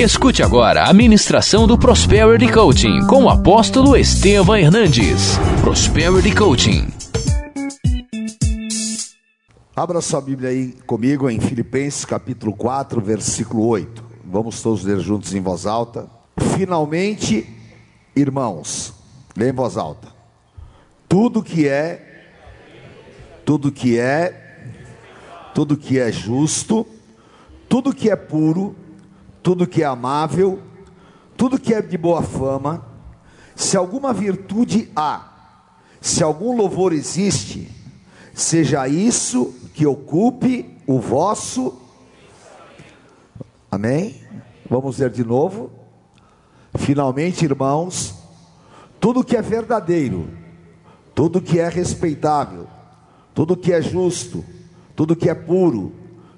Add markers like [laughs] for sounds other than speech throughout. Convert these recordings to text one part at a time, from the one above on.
Escute agora a ministração do Prosperity Coaching com o apóstolo Estevam Hernandes. Prosperity Coaching. Abra sua Bíblia aí comigo em Filipenses capítulo 4, versículo 8. Vamos todos ler juntos em voz alta. Finalmente, irmãos, lê em voz alta. Tudo que é, tudo que é, tudo que é justo, tudo que é puro, tudo que é amável, tudo que é de boa fama, se alguma virtude há, se algum louvor existe, seja isso que ocupe o vosso. Amém? Vamos ler de novo. Finalmente, irmãos, tudo que é verdadeiro, tudo que é respeitável, tudo que é justo, tudo que é puro,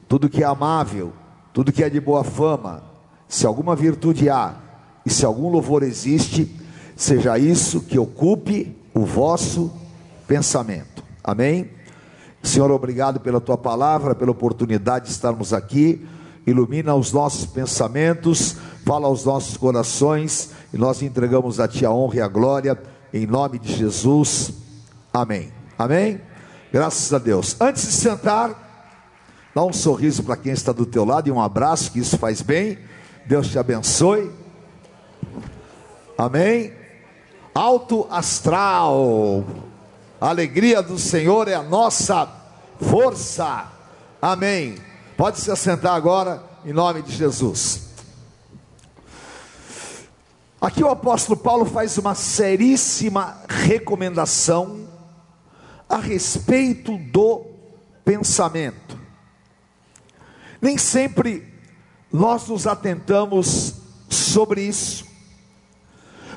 tudo que é amável, tudo que é de boa fama, se alguma virtude há e se algum louvor existe, seja isso que ocupe o vosso pensamento. Amém? Senhor, obrigado pela tua palavra, pela oportunidade de estarmos aqui. Ilumina os nossos pensamentos, fala aos nossos corações e nós entregamos a ti a honra e a glória em nome de Jesus. Amém. Amém. Graças a Deus. Antes de sentar, dá um sorriso para quem está do teu lado e um abraço, que isso faz bem. Deus te abençoe. Amém. Alto astral. A alegria do Senhor é a nossa força. Amém. Pode se assentar agora em nome de Jesus. Aqui o apóstolo Paulo faz uma seríssima recomendação a respeito do pensamento. Nem sempre nós nos atentamos sobre isso,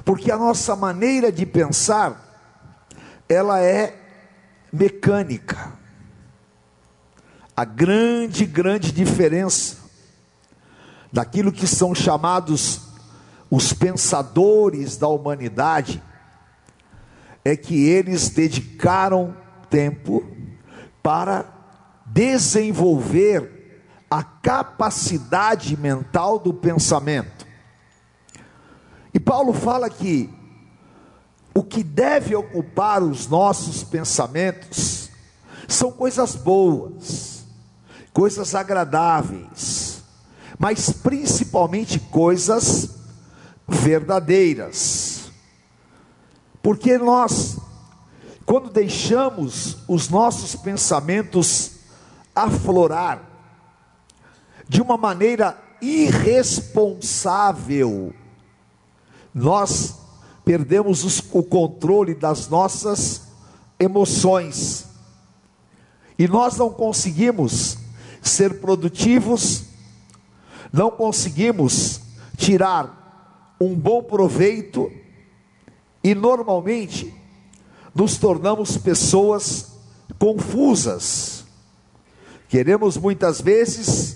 porque a nossa maneira de pensar, ela é mecânica. A grande, grande diferença daquilo que são chamados os pensadores da humanidade é que eles dedicaram tempo para desenvolver a capacidade mental do pensamento. E Paulo fala que o que deve ocupar os nossos pensamentos são coisas boas, coisas agradáveis, mas principalmente coisas verdadeiras. Porque nós, quando deixamos os nossos pensamentos aflorar, de uma maneira irresponsável, nós perdemos os, o controle das nossas emoções e nós não conseguimos ser produtivos, não conseguimos tirar um bom proveito e normalmente nos tornamos pessoas confusas. Queremos muitas vezes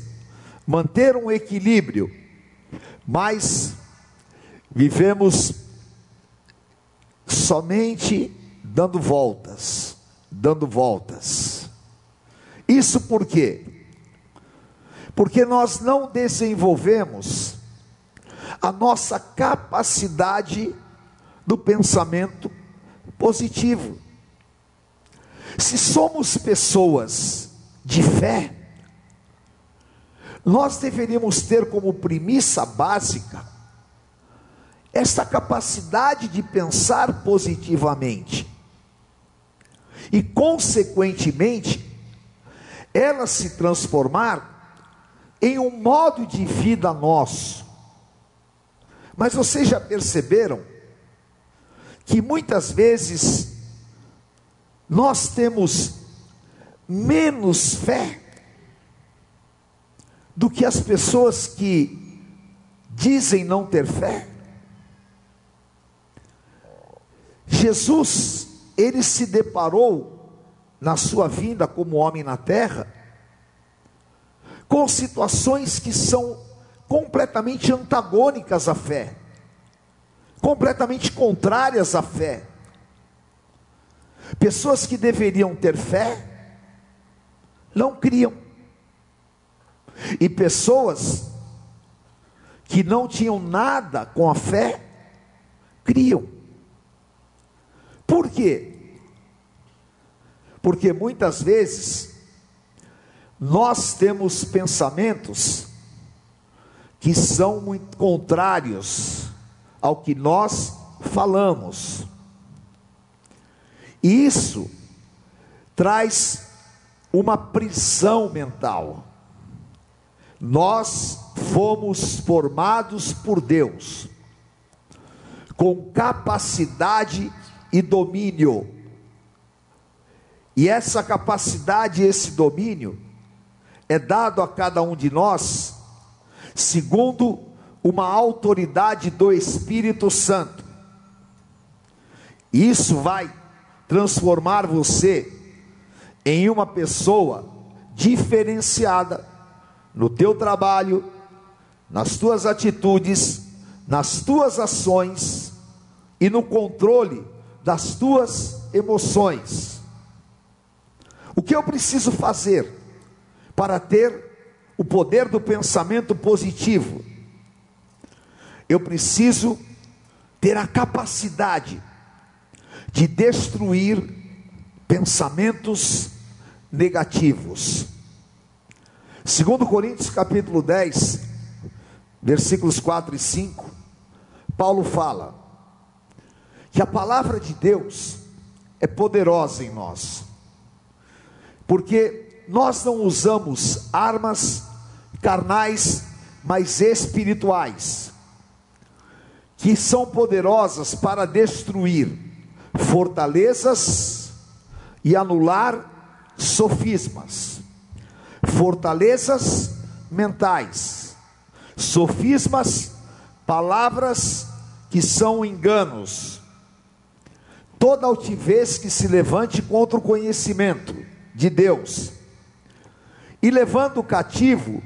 manter um equilíbrio, mas vivemos somente dando voltas, dando voltas. Isso por quê? Porque nós não desenvolvemos a nossa capacidade do pensamento positivo. Se somos pessoas de fé, nós deveríamos ter como premissa básica esta capacidade de pensar positivamente e, consequentemente, ela se transformar em um modo de vida nosso. Mas vocês já perceberam que muitas vezes nós temos menos fé do que as pessoas que dizem não ter fé. Jesus, ele se deparou na sua vinda como homem na terra com situações que são completamente antagônicas à fé, completamente contrárias à fé. Pessoas que deveriam ter fé não criam. E pessoas que não tinham nada com a fé, criam. Por quê? Porque muitas vezes nós temos pensamentos que são muito contrários ao que nós falamos. Isso traz uma prisão mental. Nós fomos formados por Deus com capacidade e domínio. E essa capacidade e esse domínio é dado a cada um de nós segundo uma autoridade do Espírito Santo. Isso vai transformar você em uma pessoa diferenciada no teu trabalho, nas tuas atitudes, nas tuas ações e no controle das tuas emoções. O que eu preciso fazer para ter o poder do pensamento positivo? Eu preciso ter a capacidade de destruir pensamentos negativos. Segundo Coríntios capítulo 10, versículos 4 e 5, Paulo fala que a palavra de Deus é poderosa em nós. Porque nós não usamos armas carnais, mas espirituais, que são poderosas para destruir fortalezas e anular sofismas. Fortalezas mentais, sofismas, palavras que são enganos. Toda altivez que se levante contra o conhecimento de Deus, e levando cativo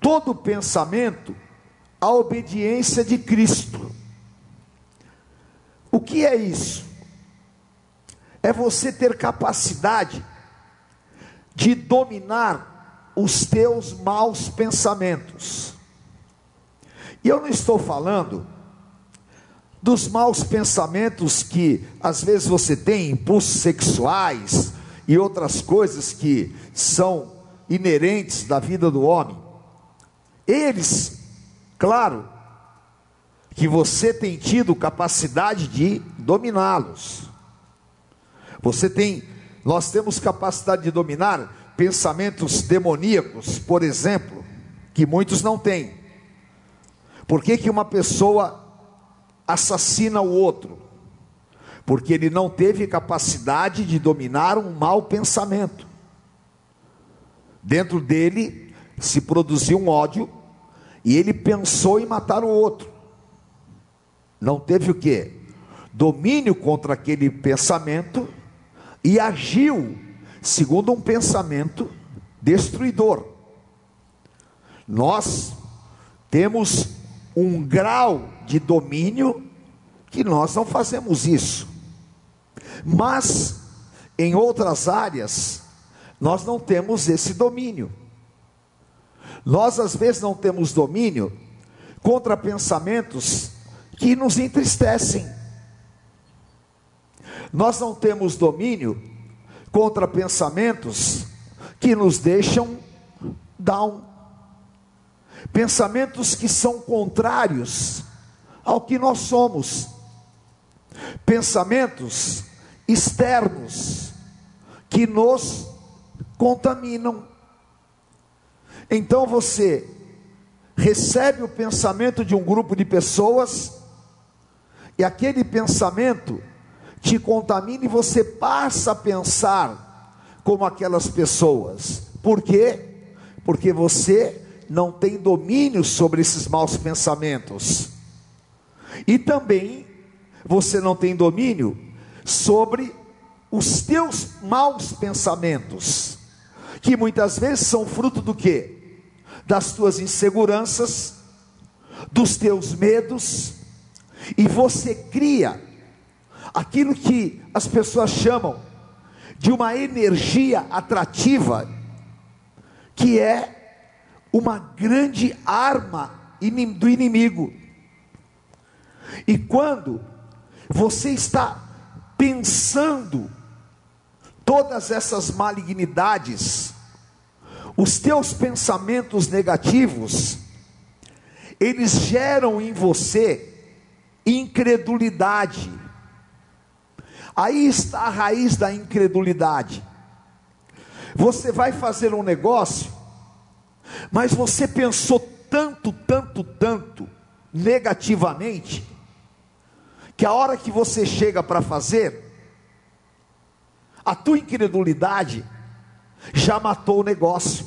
todo pensamento à obediência de Cristo. O que é isso? é você ter capacidade de dominar os teus maus pensamentos. E eu não estou falando dos maus pensamentos que às vezes você tem, impulsos sexuais e outras coisas que são inerentes da vida do homem. Eles, claro, que você tem tido capacidade de dominá-los. Você tem, nós temos capacidade de dominar pensamentos demoníacos, por exemplo, que muitos não têm. Por que, que uma pessoa assassina o outro? Porque ele não teve capacidade de dominar um mau pensamento. Dentro dele se produziu um ódio e ele pensou em matar o outro. Não teve o que? Domínio contra aquele pensamento e agiu segundo um pensamento destruidor. Nós temos um grau de domínio que nós não fazemos isso. Mas em outras áreas nós não temos esse domínio. Nós às vezes não temos domínio contra pensamentos que nos entristecem nós não temos domínio contra pensamentos que nos deixam down. Pensamentos que são contrários ao que nós somos. Pensamentos externos que nos contaminam. Então você recebe o pensamento de um grupo de pessoas e aquele pensamento te contamina e você passa a pensar como aquelas pessoas. Por quê? Porque você não tem domínio sobre esses maus pensamentos. E também você não tem domínio sobre os teus maus pensamentos, que muitas vezes são fruto do quê? Das tuas inseguranças, dos teus medos, e você cria aquilo que as pessoas chamam de uma energia atrativa, que é uma grande arma do inimigo. E quando você está pensando todas essas malignidades, os teus pensamentos negativos, eles geram em você incredulidade. Aí está a raiz da incredulidade. Você vai fazer um negócio, mas você pensou tanto, tanto, tanto negativamente, que a hora que você chega para fazer, a tua incredulidade já matou o negócio.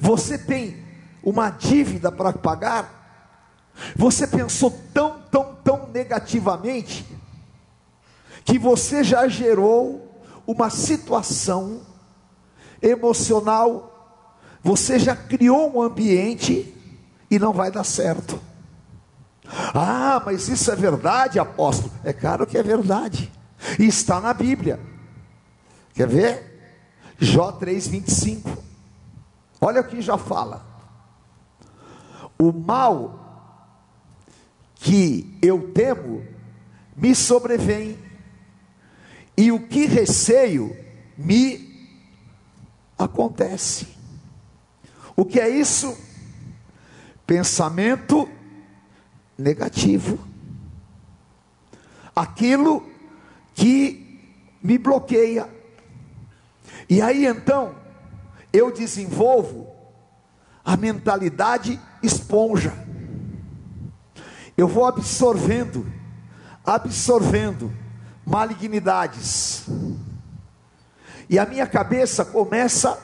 Você tem uma dívida para pagar, você pensou tão, tão, tão negativamente, que você já gerou uma situação emocional, você já criou um ambiente e não vai dar certo. Ah, mas isso é verdade, apóstolo? É claro que é verdade, e está na Bíblia. Quer ver? Jó 3,25. Olha o que já fala. O mal que eu temo me sobrevém, e o que receio me acontece. O que é isso? Pensamento negativo. Aquilo que me bloqueia. E aí então, eu desenvolvo a mentalidade esponja. Eu vou absorvendo, absorvendo malignidades. E a minha cabeça começa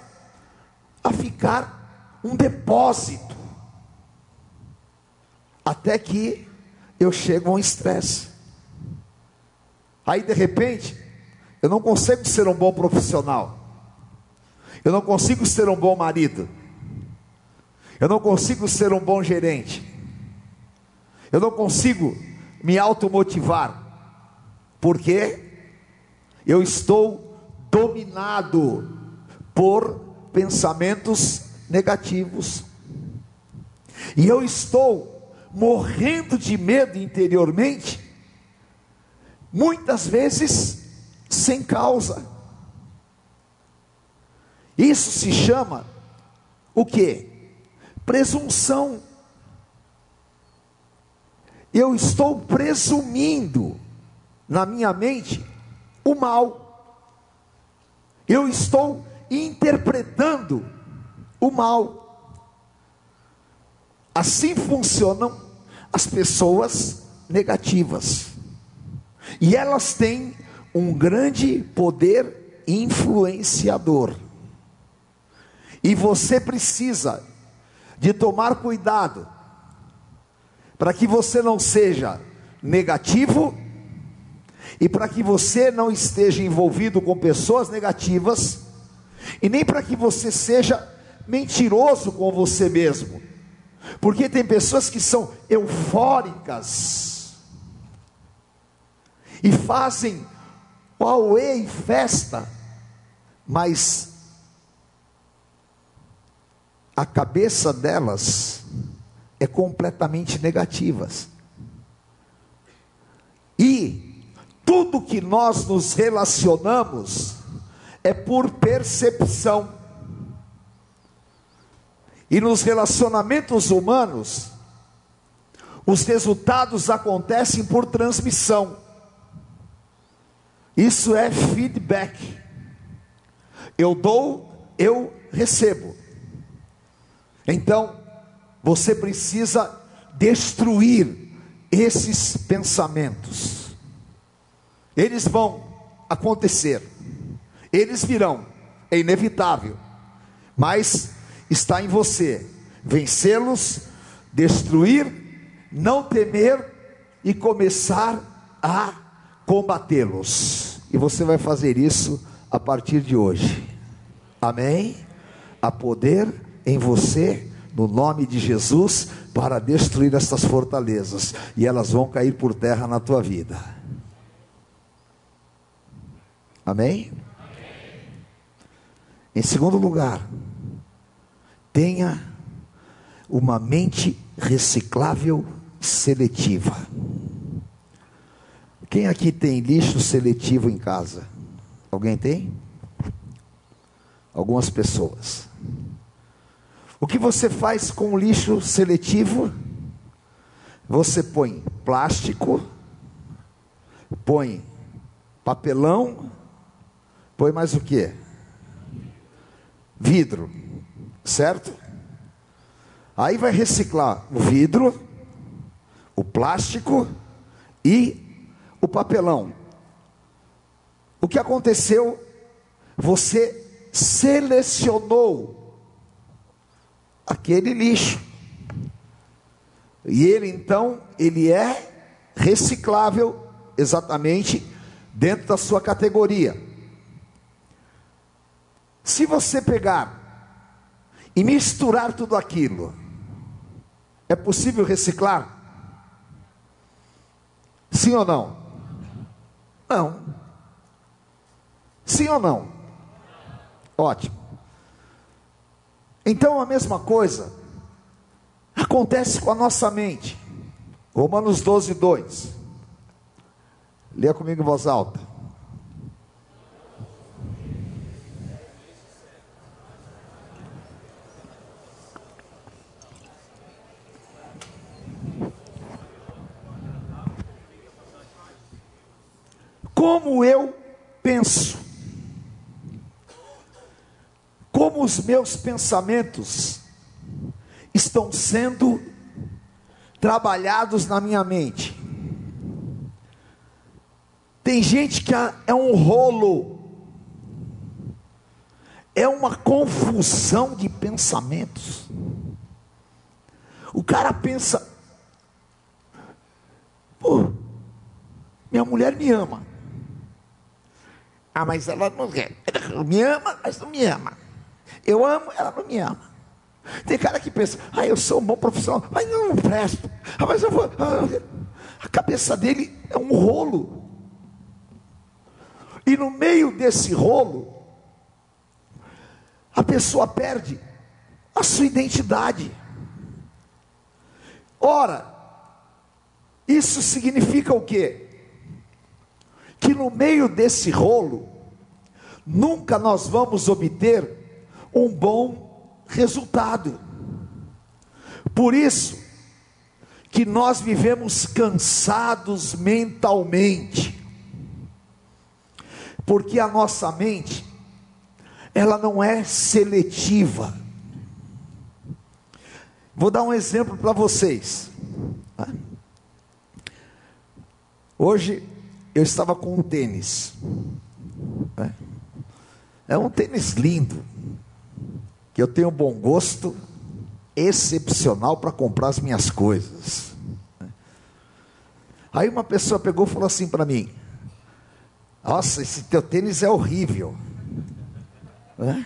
a ficar um depósito. Até que eu chego a um estresse. Aí de repente, eu não consigo ser um bom profissional. Eu não consigo ser um bom marido. Eu não consigo ser um bom gerente. Eu não consigo me automotivar. Porque eu estou dominado por pensamentos negativos. E eu estou morrendo de medo interiormente, muitas vezes sem causa. Isso se chama o que? Presunção. Eu estou presumindo na minha mente o mal. Eu estou interpretando o mal. Assim funcionam as pessoas negativas. E elas têm um grande poder influenciador. E você precisa de tomar cuidado para que você não seja negativo e para que você não esteja envolvido com pessoas negativas, e nem para que você seja mentiroso com você mesmo, porque tem pessoas que são eufóricas e fazem auê e festa, mas a cabeça delas é completamente negativas. E tudo que nós nos relacionamos é por percepção. E nos relacionamentos humanos, os resultados acontecem por transmissão. Isso é feedback. Eu dou, eu recebo. Então, você precisa destruir esses pensamentos. Eles vão acontecer, eles virão, é inevitável, mas está em você vencê-los, destruir, não temer e começar a combatê-los. E você vai fazer isso a partir de hoje. Amém? Há poder em você, no nome de Jesus, para destruir essas fortalezas, e elas vão cair por terra na tua vida. Amém? Em segundo lugar, tenha uma mente reciclável seletiva. Quem aqui tem lixo seletivo em casa? Alguém tem? Algumas pessoas. O que você faz com o lixo seletivo? Você põe plástico, põe papelão, põe mais o que? Vidro, certo? Aí vai reciclar o vidro, o plástico e o papelão. O que aconteceu? Você selecionou aquele lixo. E ele então, ele é reciclável exatamente dentro da sua categoria. Se você pegar e misturar tudo aquilo, é possível reciclar? Sim ou não? Não. Sim ou não? Ótimo. Então a mesma coisa acontece com a nossa mente. Romanos 12, 2. Leia comigo em voz alta. Como eu penso, como os meus pensamentos estão sendo trabalhados na minha mente. Tem gente que é um rolo, é uma confusão de pensamentos. O cara pensa, pô, minha mulher me ama. Ah, mas ela não quer. Ela me ama, mas não me ama. Eu amo, ela não me ama. Tem cara que pensa, ah, eu sou um bom profissional, mas não presto. Ah, mas eu vou. Ah, a cabeça dele é um rolo. E no meio desse rolo, a pessoa perde a sua identidade. Ora, isso significa o quê? Que no meio desse rolo, nunca nós vamos obter um bom resultado. Por isso que nós vivemos cansados mentalmente porque a nossa mente, ela não é seletiva. Vou dar um exemplo para vocês. Hoje eu estava com um tênis. É um tênis lindo, que eu tenho bom gosto excepcional para comprar as minhas coisas. Aí uma pessoa pegou e falou assim para mim: nossa, esse teu tênis é horrível. É?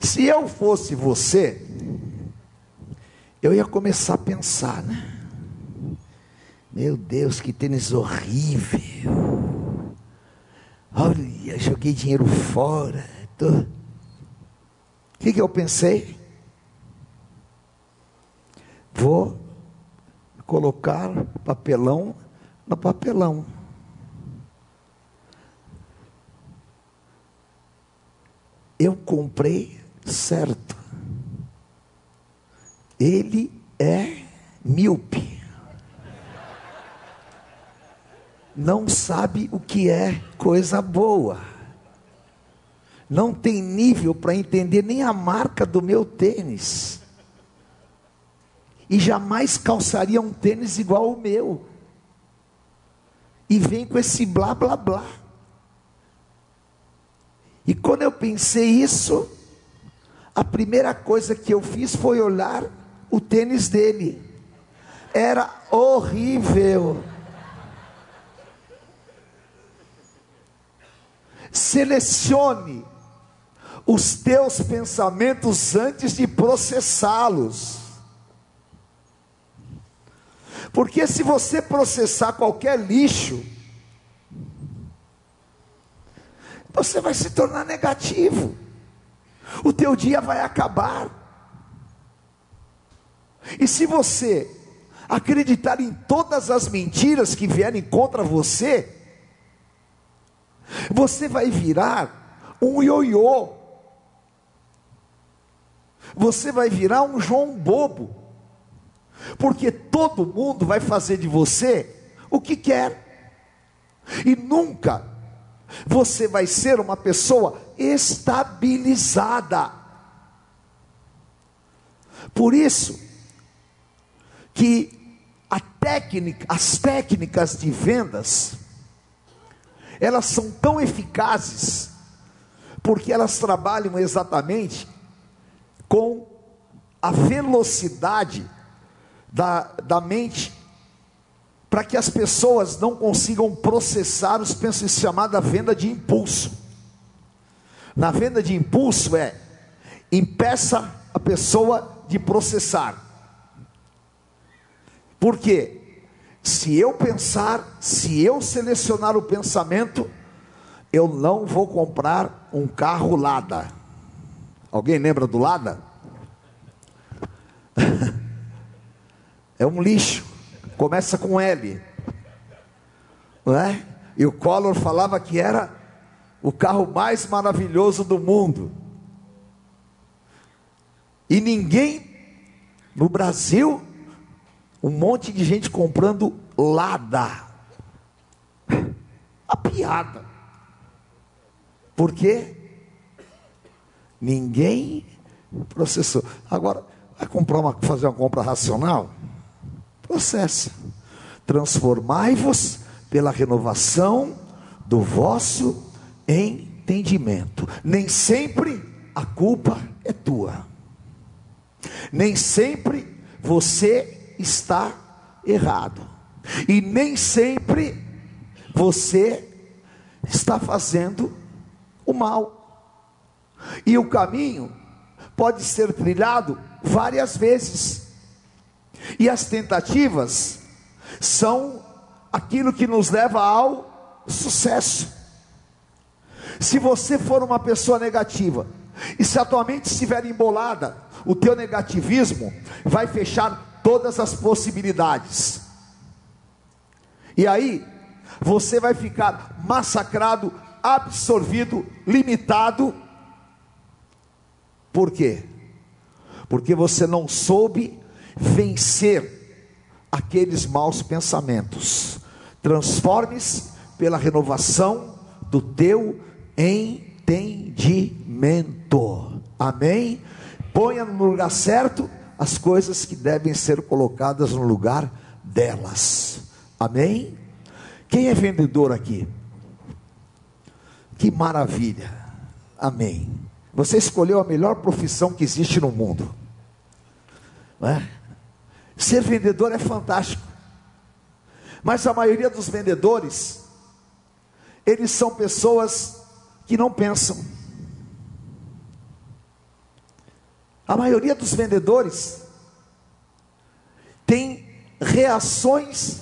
Se eu fosse você, eu ia começar a pensar, né? Meu Deus, que tênis horrível. Olha, joguei dinheiro fora. Tô... O que, que eu pensei? Vou colocar papelão no papelão. Eu comprei certo. Ele é míope. Não sabe o que é coisa boa. Não tem nível para entender nem a marca do meu tênis. E jamais calçaria um tênis igual o meu e vem com esse blá blá blá. E quando eu pensei isso, a primeira coisa que eu fiz foi olhar o tênis dele. Era horrível. Selecione os teus pensamentos antes de processá-los. Porque se você processar qualquer lixo, você vai se tornar negativo. o teu dia vai acabar. E se você acreditar em todas as mentiras que vierem contra você, você vai virar um ioiô. Você vai virar um João bobo. Porque todo mundo vai fazer de você o que quer. E nunca você vai ser uma pessoa estabilizada. Por isso que técnica, as técnicas de vendas elas são tão eficazes porque elas trabalham exatamente com a velocidade da, da mente para que as pessoas não consigam processar os pensamentos chamada venda de impulso. Na venda de impulso é impeça a pessoa de processar. Por quê? Se eu pensar, se eu selecionar o pensamento, eu não vou comprar um carro Lada. Alguém lembra do Lada? [laughs] é um lixo. Começa com L. Não é? E o Collor falava que era o carro mais maravilhoso do mundo. E ninguém no Brasil um monte de gente comprando Lada. A piada. Por quê? Ninguém processou. Agora, vai comprar uma, fazer uma compra racional? Processa. Transformai-vos pela renovação do vosso entendimento. Nem sempre a culpa é tua. Nem sempre você está errado. E nem sempre você está fazendo o mal. E o caminho pode ser trilhado várias vezes. E as tentativas são aquilo que nos leva ao sucesso. Se você for uma pessoa negativa, e se a tua mente estiver embolada, o teu negativismo vai fechar todas as possibilidades. E aí, você vai ficar massacrado, absorvido, limitado. Por quê? Porque você não soube vencer aqueles maus pensamentos. Transforme-se pela renovação do teu entendimento. Amém? Ponha no lugar certo as coisas que devem ser colocadas no lugar delas. Amém? Quem é vendedor aqui? Que maravilha. Amém. Você escolheu a melhor profissão que existe no mundo. É? Ser vendedor é fantástico. Mas a maioria dos vendedores, eles são pessoas que não pensam. A maioria dos vendedores tem reações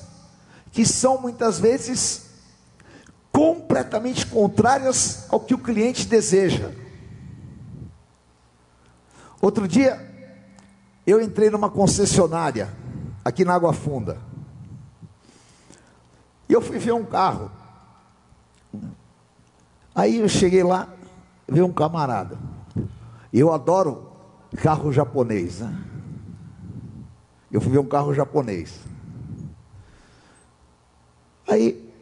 que são muitas vezes completamente contrárias ao que o cliente deseja. Outro dia, eu entrei numa concessionária aqui na Água Funda. E eu fui ver um carro. Aí eu cheguei lá, vi um camarada. Eu adoro carro japonês, né? Eu fui ver um carro japonês. Aí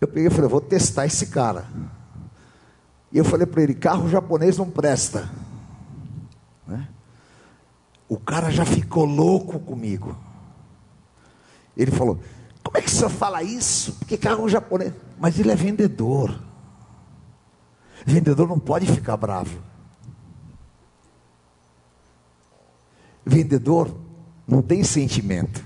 eu peguei e falei, vou testar esse cara. E eu falei para ele, carro japonês não presta. Né? O cara já ficou louco comigo. Ele falou, como é que o senhor fala isso? Porque carro japonês. Mas ele é vendedor. Vendedor não pode ficar bravo. Vendedor não tem sentimento.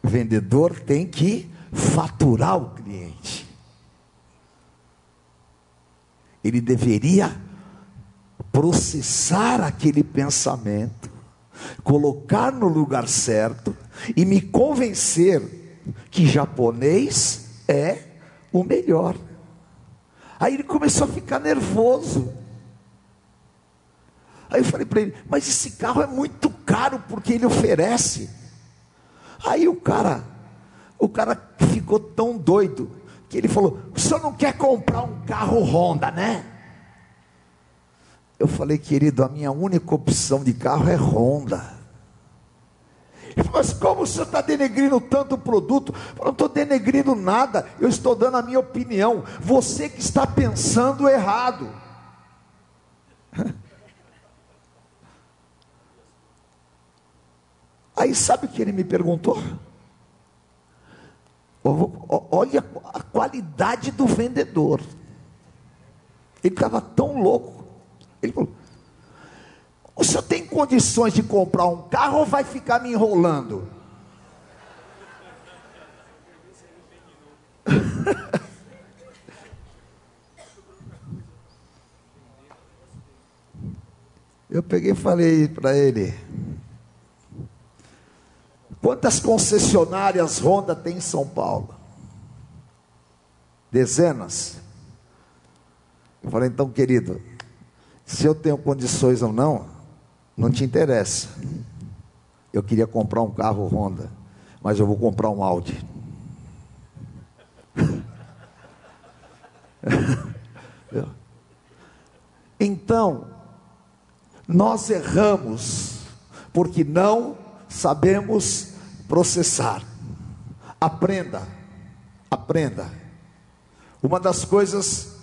Vendedor tem que faturar o cliente. Ele deveria processar aquele pensamento, colocar no lugar certo e me convencer que japonês é o melhor. Aí ele começou a ficar nervoso. Aí eu falei para ele, mas esse carro é muito caro porque ele oferece. Aí o cara, o cara ficou tão doido que ele falou: o senhor não quer comprar um carro Honda, né? Eu falei, querido, a minha única opção de carro é Honda. Mas como o senhor está denegrindo tanto produto? Eu não estou denegrindo nada, eu estou dando a minha opinião. Você que está pensando errado. [laughs] Aí sabe o que ele me perguntou? Olha a qualidade do vendedor. Ele estava tão louco. Ele falou: o senhor tem condições de comprar um carro ou vai ficar me enrolando? [laughs] Eu peguei e falei para ele: Quantas concessionárias Honda tem em São Paulo? Dezenas. Eu falei, então, querido, se eu tenho condições ou não, não te interessa. Eu queria comprar um carro Honda, mas eu vou comprar um Audi. [laughs] então, nós erramos porque não sabemos processar. Aprenda, aprenda. Uma das coisas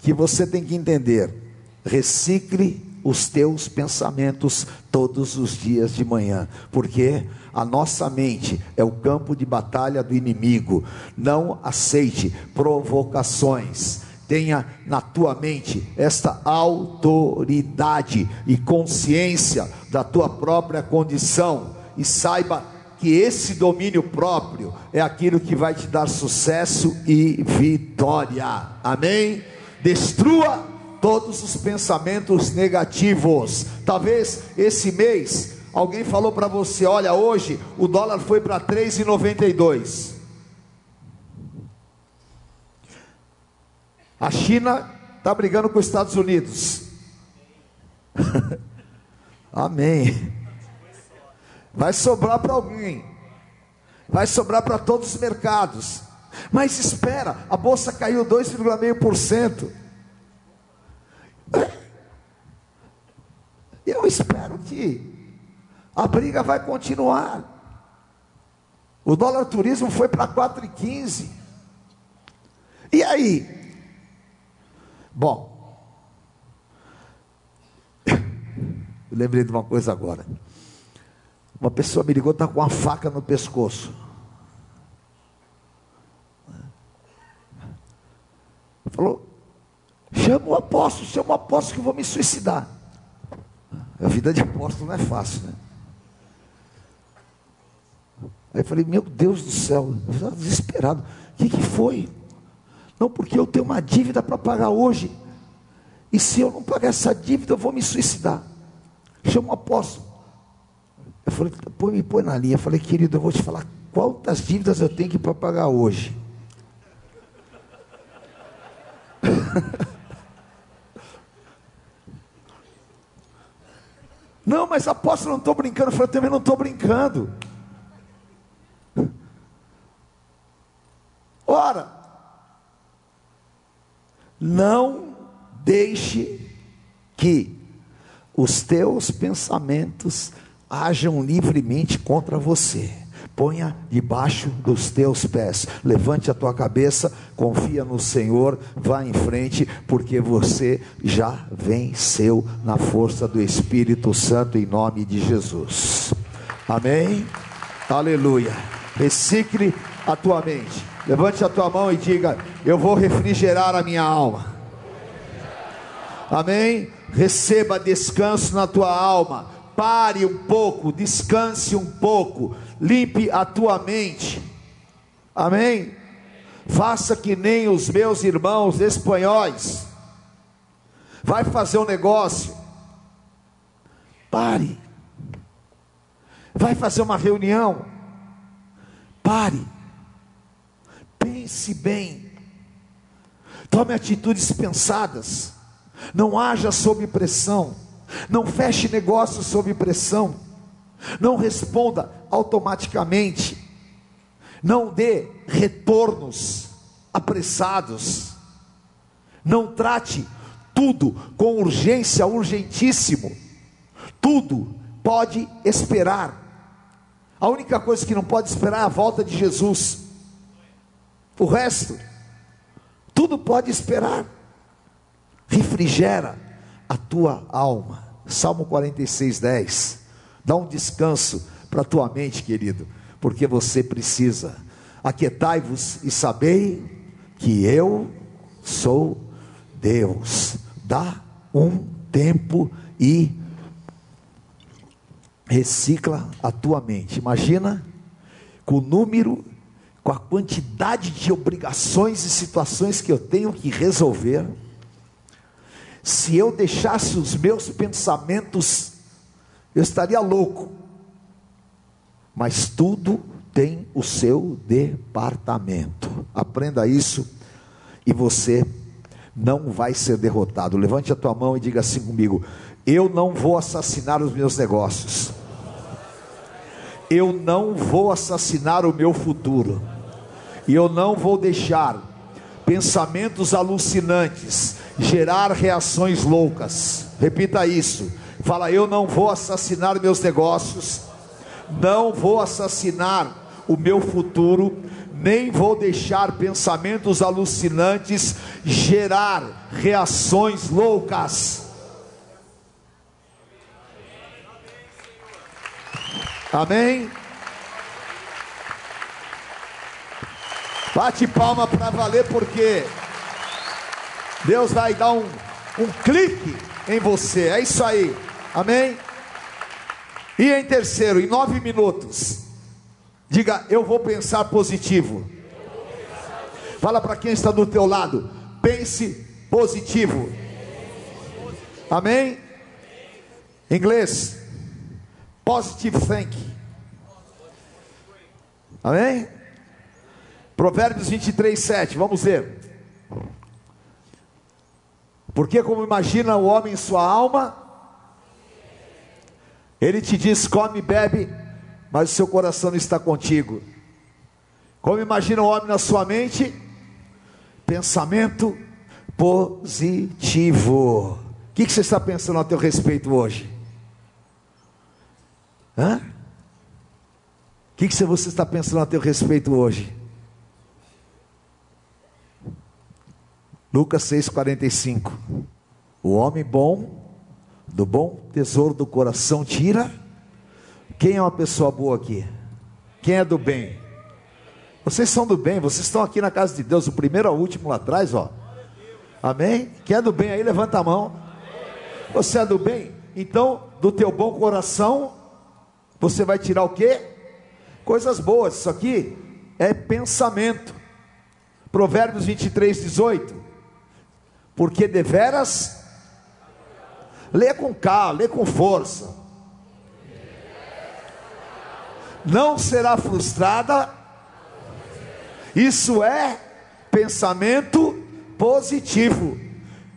que você tem que entender: recicle os teus pensamentos todos os dias de manhã, porque a nossa mente é o campo de batalha do inimigo. Não aceite provocações. Tenha na tua mente esta autoridade e consciência da tua própria condição e saiba que esse domínio próprio é aquilo que vai te dar sucesso e vitória. Amém? Destrua todos os pensamentos negativos. Talvez esse mês alguém falou para você: olha, hoje o dólar foi para 3,92. A China está brigando com os Estados Unidos. [laughs] Amém. Vai sobrar para alguém. Vai sobrar para todos os mercados. Mas espera, a bolsa caiu 2,5%. Eu espero que a briga vai continuar. O dólar turismo foi para 4,15. E aí? Bom, eu lembrei de uma coisa agora. Uma pessoa me ligou, está com uma faca no pescoço. Falou, chama o apóstolo, chama o apóstolo que eu vou me suicidar. A vida de apóstolo não é fácil, né? Aí eu falei, meu Deus do céu, eu estava desesperado. O que, que foi? Não, porque eu tenho uma dívida para pagar hoje. E se eu não pagar essa dívida, eu vou me suicidar. Chama o apóstolo. Eu falei, põe, me põe na linha. Eu falei, querido, eu vou te falar quantas dívidas eu tenho que para pagar hoje. [laughs] não, mas apóstolo, não estou brincando. Eu falei, eu também não estou brincando. Ora, não deixe que os teus pensamentos hajam livremente contra você. Ponha debaixo dos teus pés, levante a tua cabeça, confia no Senhor, vá em frente, porque você já venceu na força do Espírito Santo em nome de Jesus. Amém? Aleluia. Recicle a tua mente. Levante a tua mão e diga: Eu vou refrigerar a minha alma. Amém? Receba descanso na tua alma pare um pouco, descanse um pouco, limpe a tua mente. Amém? Faça que nem os meus irmãos espanhóis. Vai fazer um negócio. Pare. Vai fazer uma reunião. Pare. Pense bem. Tome atitudes pensadas. Não haja sob pressão. Não feche negócios sob pressão. Não responda automaticamente. Não dê retornos apressados. Não trate tudo com urgência, urgentíssimo. Tudo pode esperar. A única coisa que não pode esperar é a volta de Jesus. O resto, tudo pode esperar. Refrigera a tua alma. Salmo 46, 10. Dá um descanso para a tua mente, querido, porque você precisa. Aquietai-vos e sabei que eu sou Deus. Dá um tempo e recicla a tua mente. Imagina com o número, com a quantidade de obrigações e situações que eu tenho que resolver. Se eu deixasse os meus pensamentos, eu estaria louco. Mas tudo tem o seu departamento. Aprenda isso e você não vai ser derrotado. Levante a tua mão e diga assim comigo: Eu não vou assassinar os meus negócios. Eu não vou assassinar o meu futuro. E eu não vou deixar pensamentos alucinantes gerar reações loucas. Repita isso. Fala: Eu não vou assassinar meus negócios. Não vou assassinar o meu futuro nem vou deixar pensamentos alucinantes gerar reações loucas. Amém? Bate palma para valer, porque Deus vai dar um, um clique em você. É isso aí. Amém? E em terceiro, em nove minutos. Diga, eu vou pensar positivo. Fala para quem está do teu lado, pense positivo. Amém? Inglês, positive thinking. Amém? Provérbios 23, 7, vamos ver. Porque como imagina o homem em sua alma, ele te diz: come, bebe, mas o seu coração não está contigo. Como imagina o homem na sua mente? Pensamento positivo. O que, você está pensando a teu respeito hoje? Hã? O que, que você está pensando a teu respeito hoje? Lucas 6,45. O homem bom, do bom tesouro do coração, tira quem é uma pessoa boa aqui? Quem é do bem? Vocês são do bem, vocês estão aqui na casa de Deus, o primeiro ao último lá atrás, ó. Amém? Quem é do bem aí, levanta a mão. Você é do bem? Então, do teu bom coração, você vai tirar o quê? Coisas boas. Isso aqui é pensamento. Provérbios 23, 18. Porque deveras, lê com calma, lê com força não será frustrada. Isso é pensamento positivo.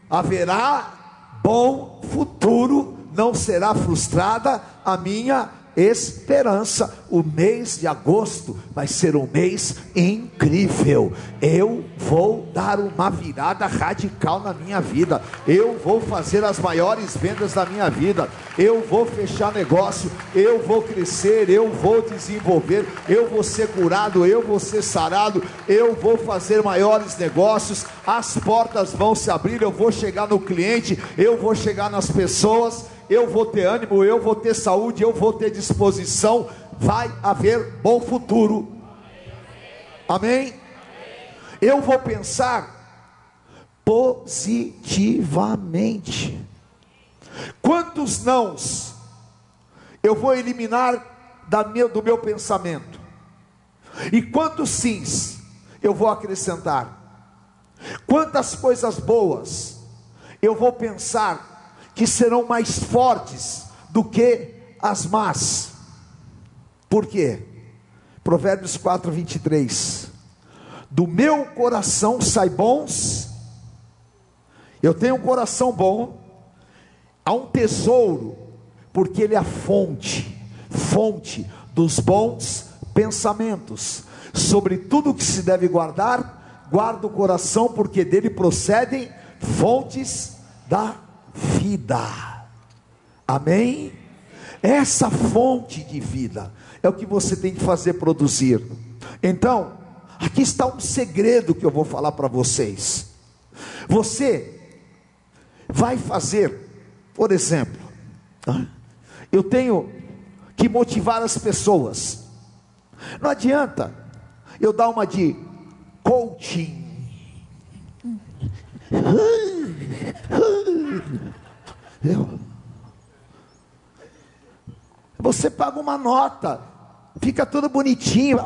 Haverá bom futuro, não será frustrada a minha esperança. O mês de agosto vai ser um mês incrível. Eu vou dar uma virada radical na minha vida. Eu vou fazer as maiores vendas da minha vida. Eu vou fechar negócio. Eu vou crescer. Eu vou desenvolver. Eu vou ser curado. Eu vou ser sarado. Eu vou fazer maiores negócios. As portas vão se abrir. Eu vou chegar no cliente. Eu vou chegar nas pessoas eu vou ter ânimo, eu vou ter saúde, eu vou ter disposição, vai haver bom futuro. Amém? Eu vou pensar positivamente. Quantos nãos eu vou eliminar da meu, do meu pensamento? E quantos sims eu vou acrescentar? Quantas coisas boas eu vou pensar que serão mais fortes do que as más. Por quê? Provérbios 4, 23. Do meu coração sai bons Eu tenho um coração bom, há um tesouro, porque ele é a fonte, fonte dos bons pensamentos. Sobre tudo que se deve guardar, guarda o coração, porque dele procedem fontes da vida. Amém? Essa fonte de vida é o que você tem que fazer produzir. Então, aqui está um segredo que eu vou falar para vocês. Você vai fazer, por exemplo, eu tenho que motivar as pessoas. Não adianta eu dar uma de coaching. Eu, você paga uma nota, fica tudo bonitinho.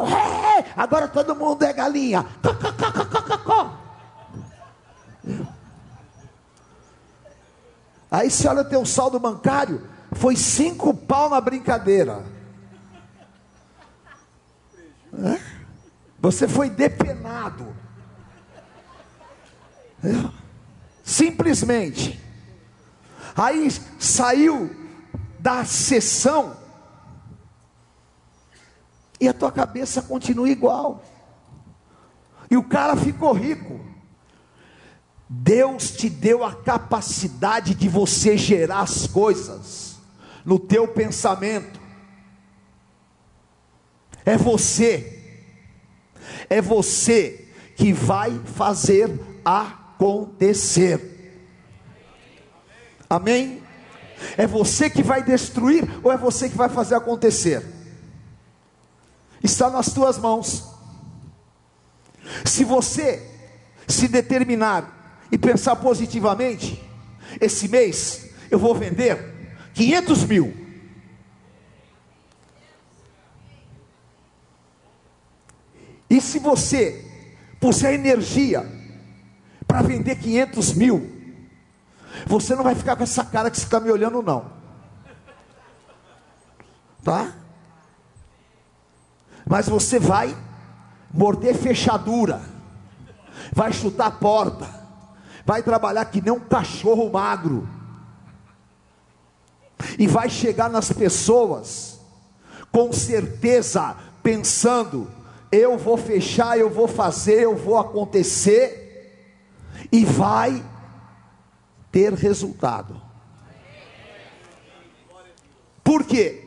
Agora todo mundo é galinha. Aí você olha teu saldo bancário, foi cinco pau na brincadeira. Você foi depenado. Simplesmente. Aí saiu da sessão e a tua cabeça continua igual. E o cara ficou rico. Deus te deu a capacidade de você gerar as coisas no teu pensamento. É você, é você que vai fazer acontecer. Amém? É você que vai destruir ou é você que vai fazer acontecer? Está nas tuas mãos. Se você se determinar e pensar positivamente, esse mês eu vou vender 500 mil. E se você puser energia para vender 500 mil, você não vai ficar com essa cara que você está me olhando, não. Tá? Mas você vai morder fechadura, vai chutar a porta, vai trabalhar que nem um cachorro magro, e vai chegar nas pessoas, com certeza, pensando: eu vou fechar, eu vou fazer, eu vou acontecer, e vai ter resultado. Por quê?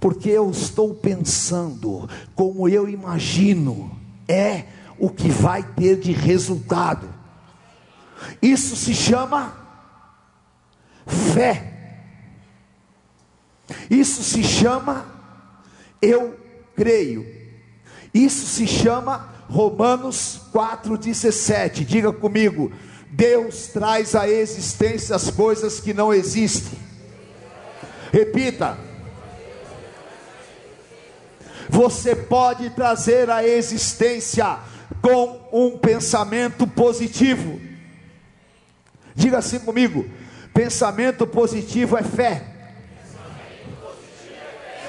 Porque eu estou pensando como eu imagino, é o que vai ter de resultado. Isso se chama fé. Isso se chama eu creio. Isso se chama Romanos 4,17. Diga comigo: Deus traz à existência as coisas que não existem. Repita. Você pode trazer à existência com um pensamento positivo. Diga assim comigo: pensamento positivo é fé.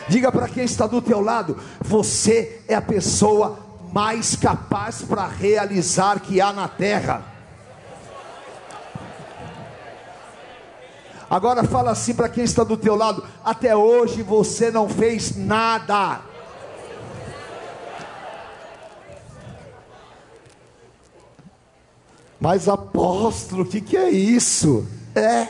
Diga para quem está do teu lado: você é a pessoa mais capaz para realizar que há na terra. Agora fala assim para quem está do teu lado: até hoje você não fez nada. Mas apóstolo, o que, que é isso? É.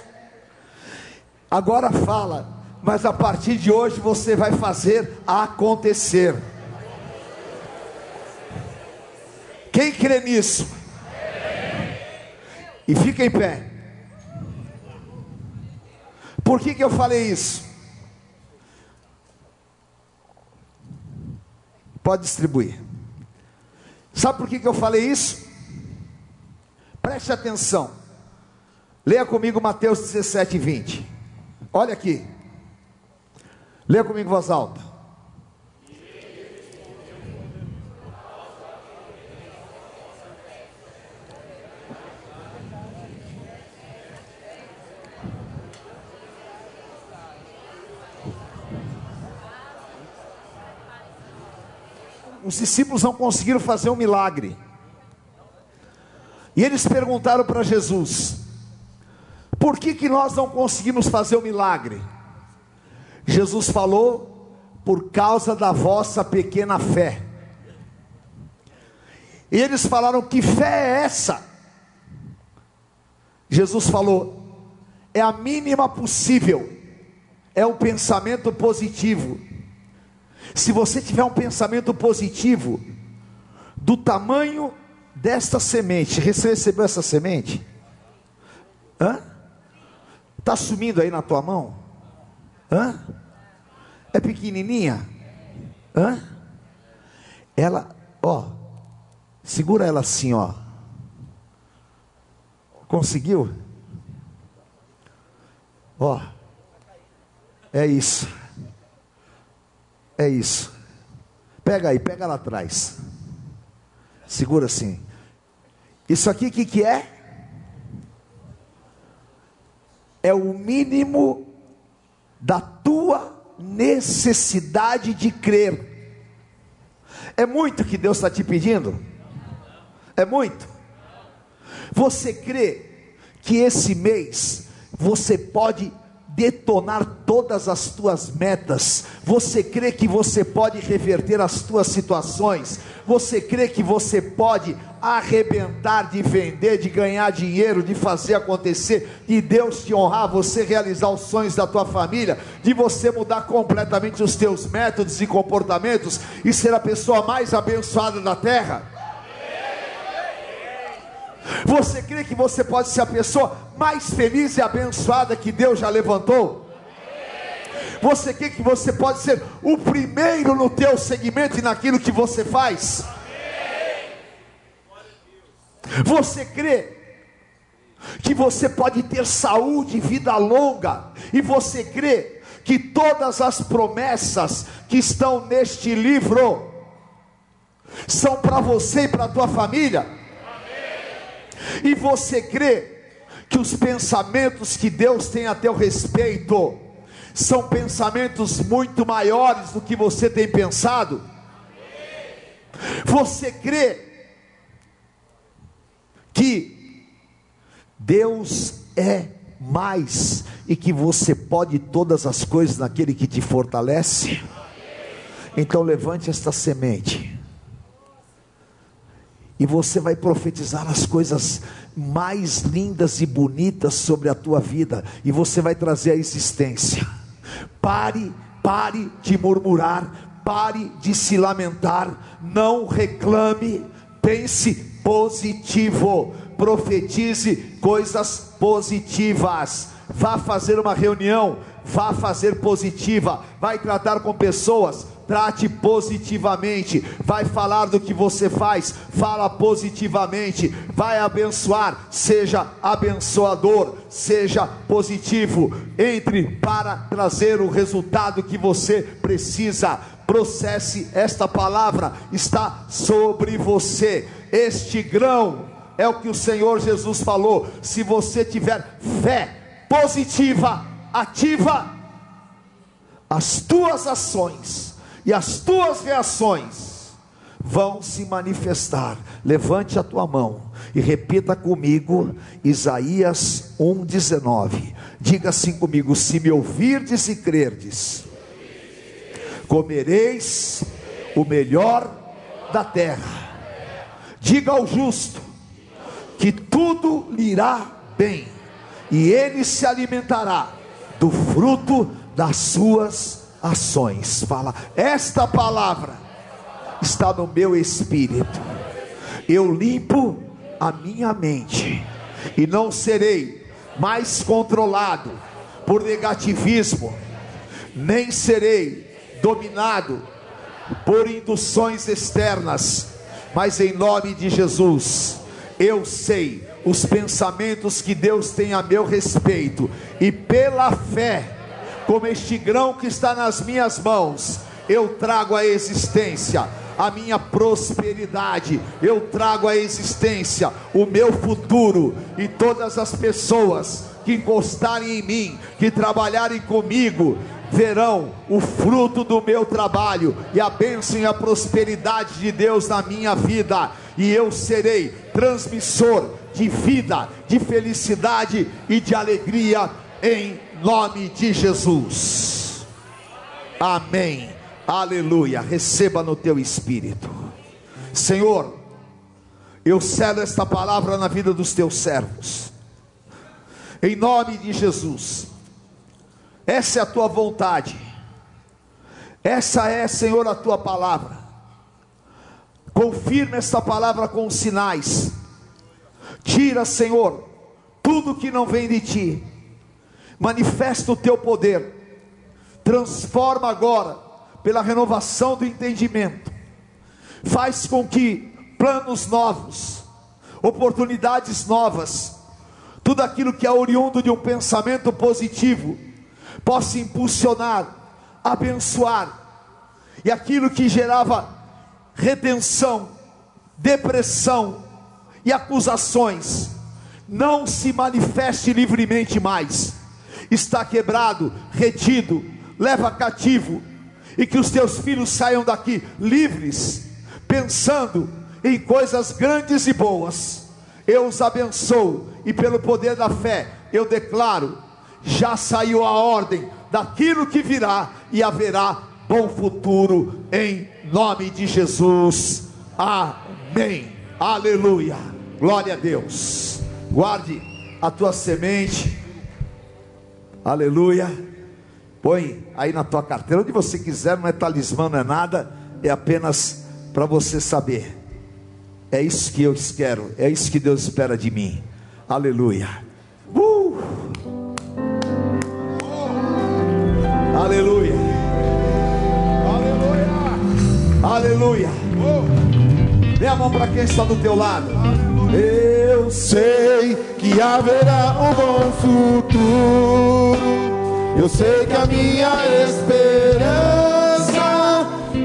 Agora fala, mas a partir de hoje você vai fazer acontecer. Quem crê nisso? E fica em pé. Por que, que eu falei isso? Pode distribuir. Sabe por que, que eu falei isso? Preste atenção. Leia comigo Mateus 17, 20. Olha aqui. Leia comigo voz alta. Os discípulos não conseguiram fazer um milagre. E eles perguntaram para Jesus: por que, que nós não conseguimos fazer o milagre? Jesus falou: por causa da vossa pequena fé. E eles falaram: que fé é essa? Jesus falou: é a mínima possível, é um pensamento positivo. Se você tiver um pensamento positivo, do tamanho desta semente, você recebeu essa semente? Hã? Está sumindo aí na tua mão? Hã? É pequenininha? Hã? Ela, ó, segura ela assim, ó. Conseguiu? Ó, é isso. É isso. Pega aí, pega lá atrás. Segura assim. Isso aqui o que, que é? É o mínimo da tua necessidade de crer. É muito que Deus está te pedindo? É muito. Você crê que esse mês você pode detonar todas as tuas metas. Você crê que você pode reverter as tuas situações? Você crê que você pode arrebentar de vender, de ganhar dinheiro, de fazer acontecer, de Deus te honrar, você realizar os sonhos da tua família, de você mudar completamente os teus métodos e comportamentos e ser a pessoa mais abençoada da terra? Você crê que você pode ser a pessoa mais feliz e abençoada que Deus já levantou? Você crê que você pode ser o primeiro no teu segmento e naquilo que você faz? Você crê que você pode ter saúde e vida longa? E você crê que todas as promessas que estão neste livro são para você e para a tua família? E você crê que os pensamentos que Deus tem a teu respeito são pensamentos muito maiores do que você tem pensado? Você crê que Deus é mais e que você pode todas as coisas naquele que te fortalece? Então levante esta semente e você vai profetizar as coisas mais lindas e bonitas sobre a tua vida, e você vai trazer a existência. Pare, pare de murmurar, pare de se lamentar, não reclame, pense positivo, profetize coisas positivas. Vá fazer uma reunião, vá fazer positiva, vai tratar com pessoas trate positivamente, vai falar do que você faz, fala positivamente, vai abençoar, seja abençoador, seja positivo, entre para trazer o resultado que você precisa. Processe esta palavra, está sobre você. Este grão é o que o Senhor Jesus falou. Se você tiver fé positiva, ativa, as tuas ações e as tuas reações vão se manifestar. Levante a tua mão e repita comigo Isaías 1:19. Diga assim comigo: se me ouvirdes e crerdes, comereis o melhor da terra. Diga ao justo que tudo lhe irá bem, e ele se alimentará do fruto das suas ações. Fala, esta palavra está no meu espírito. Eu limpo a minha mente e não serei mais controlado por negativismo, nem serei dominado por induções externas, mas em nome de Jesus, eu sei os pensamentos que Deus tem a meu respeito, e pela fé, como este grão que está nas minhas mãos, eu trago a existência a minha prosperidade, eu trago a existência o meu futuro, e todas as pessoas que encostarem em mim, que trabalharem comigo, verão o fruto do meu trabalho e a bênção e a prosperidade de Deus na minha vida, e eu serei transmissor de vida, de felicidade e de alegria, em nome de Jesus. Amém. Aleluia. Receba no teu espírito. Senhor, eu selo esta palavra na vida dos teus servos. Em nome de Jesus. Essa é a tua vontade. Essa é, Senhor, a tua palavra. Confirma esta palavra com sinais. Tira, Senhor, tudo que não vem de ti. Manifesta o teu poder. Transforma agora, pela renovação do entendimento. Faz com que planos novos, oportunidades novas, tudo aquilo que é oriundo de um pensamento positivo, possa impulsionar, abençoar, e aquilo que gerava retenção, depressão e acusações, não se manifeste livremente mais, está quebrado, retido, leva cativo, e que os teus filhos saiam daqui livres, pensando em coisas grandes e boas. Eu os abençoo, e pelo poder da fé, eu declaro: já saiu a ordem daquilo que virá, e haverá bom futuro em nome de Jesus. Amém. Aleluia. Glória a Deus. Guarde a tua semente. Aleluia. Põe aí na tua carteira, onde você quiser, não é talismã, não é nada, é apenas para você saber. É isso que eu quero, é isso que Deus espera de mim. Aleluia. Uh! Aleluia. Aleluia. Dê a mão para quem está do teu lado. Eu sei que haverá um bom futuro. Eu sei que a minha esperança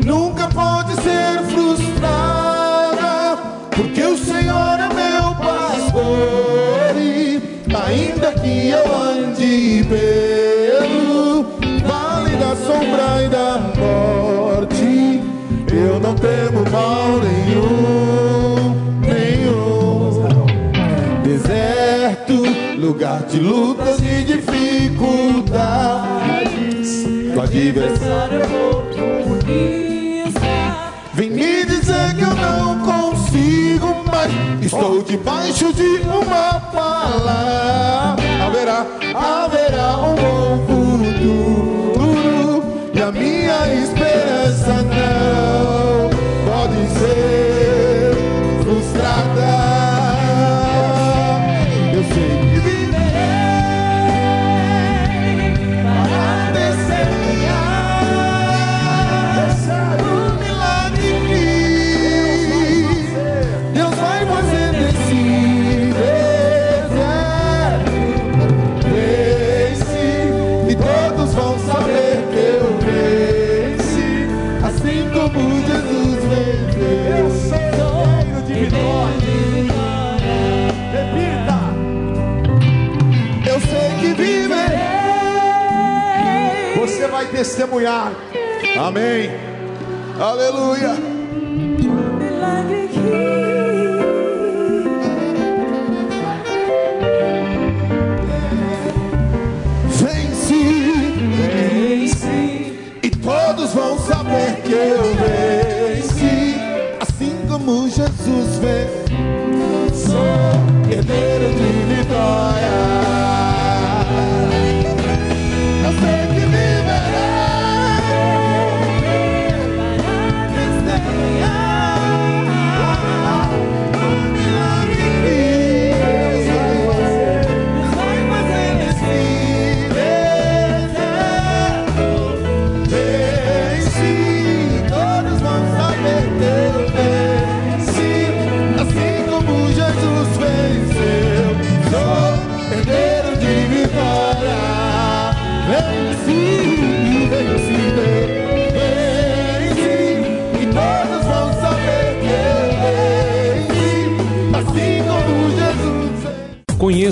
nunca pode ser frustrada, porque o Senhor é meu pastor. E ainda que eu ande pelo vale da sombra e da morte, eu não temo mal nenhum, lugar de lutas e dificuldades. Do adversário eu vou Vem me dizer que eu não consigo mais. Estou debaixo de uma palavra. Haverá, haverá um bom futuro. E a minha esperança testemunhar. Amém. Aleluia. Venci, venci, e todos vão saber que eu venci, assim como Jesus venceu. Sou herdeiro de vitória.